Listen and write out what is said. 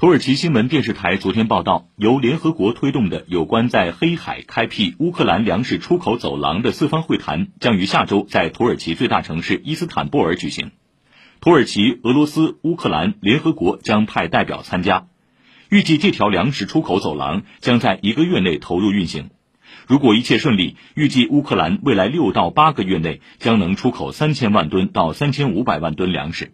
土耳其新闻电视台昨天报道由联合国推动的有关在黑海开辟乌克兰粮食出口走廊的四方会谈将于下周在土耳其最大城市伊斯坦布尔举行。土耳其俄罗斯乌克兰联合国将派代表参加预计这条粮食出口走廊将在一个月内投入运行。如果一切顺利预计乌克兰未来六到八个月内将能出口三千万吨到三千五百万吨粮食。